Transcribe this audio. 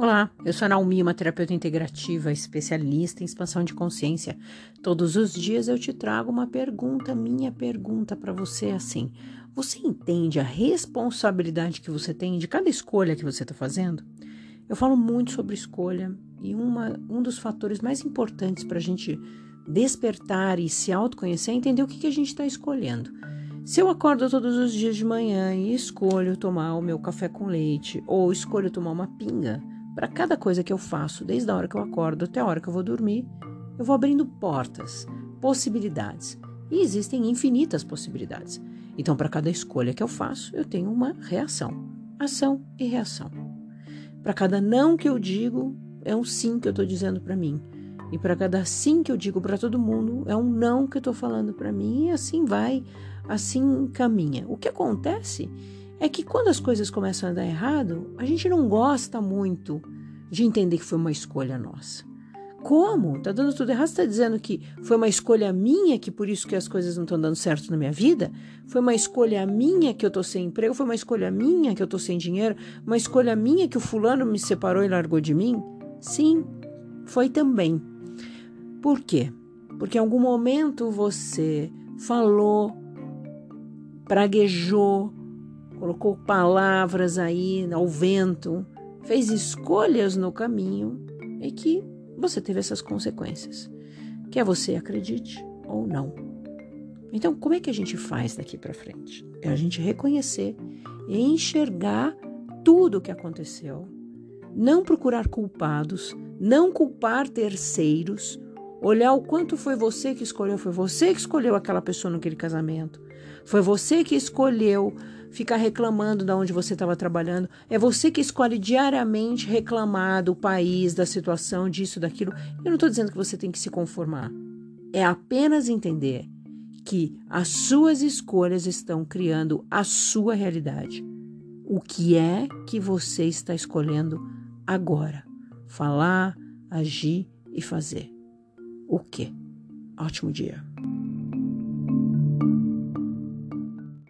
Olá, eu sou a Naomi, uma terapeuta integrativa, especialista em expansão de consciência. Todos os dias eu te trago uma pergunta, minha pergunta para você é assim: você entende a responsabilidade que você tem de cada escolha que você está fazendo? Eu falo muito sobre escolha e uma, um dos fatores mais importantes para a gente despertar e se autoconhecer é entender o que, que a gente está escolhendo. Se eu acordo todos os dias de manhã e escolho tomar o meu café com leite ou escolho tomar uma pinga, para cada coisa que eu faço, desde a hora que eu acordo até a hora que eu vou dormir, eu vou abrindo portas, possibilidades. E existem infinitas possibilidades. Então, para cada escolha que eu faço, eu tenho uma reação, ação e reação. Para cada não que eu digo, é um sim que eu estou dizendo para mim. E para cada sim que eu digo para todo mundo, é um não que eu estou falando para mim. E assim vai, assim caminha. O que acontece é que quando as coisas começam a dar errado, a gente não gosta muito de entender que foi uma escolha nossa. Como? Tá dando tudo errado? Você tá dizendo que foi uma escolha minha, que por isso que as coisas não estão dando certo na minha vida? Foi uma escolha minha que eu tô sem emprego? Foi uma escolha minha que eu tô sem dinheiro? Uma escolha minha que o fulano me separou e largou de mim? Sim, foi também. Por quê? Porque em algum momento você falou, praguejou, colocou palavras aí ao vento, fez escolhas no caminho e que você teve essas consequências. Quer você acredite ou não. Então, como é que a gente faz daqui para frente? É a gente reconhecer e enxergar tudo o que aconteceu, não procurar culpados, não culpar terceiros, olhar o quanto foi você que escolheu, foi você que escolheu aquela pessoa naquele casamento, foi você que escolheu ficar reclamando de onde você estava trabalhando. É você que escolhe diariamente reclamar do país, da situação, disso, daquilo. Eu não estou dizendo que você tem que se conformar. É apenas entender que as suas escolhas estão criando a sua realidade. O que é que você está escolhendo agora? Falar, agir e fazer. O que? Ótimo dia.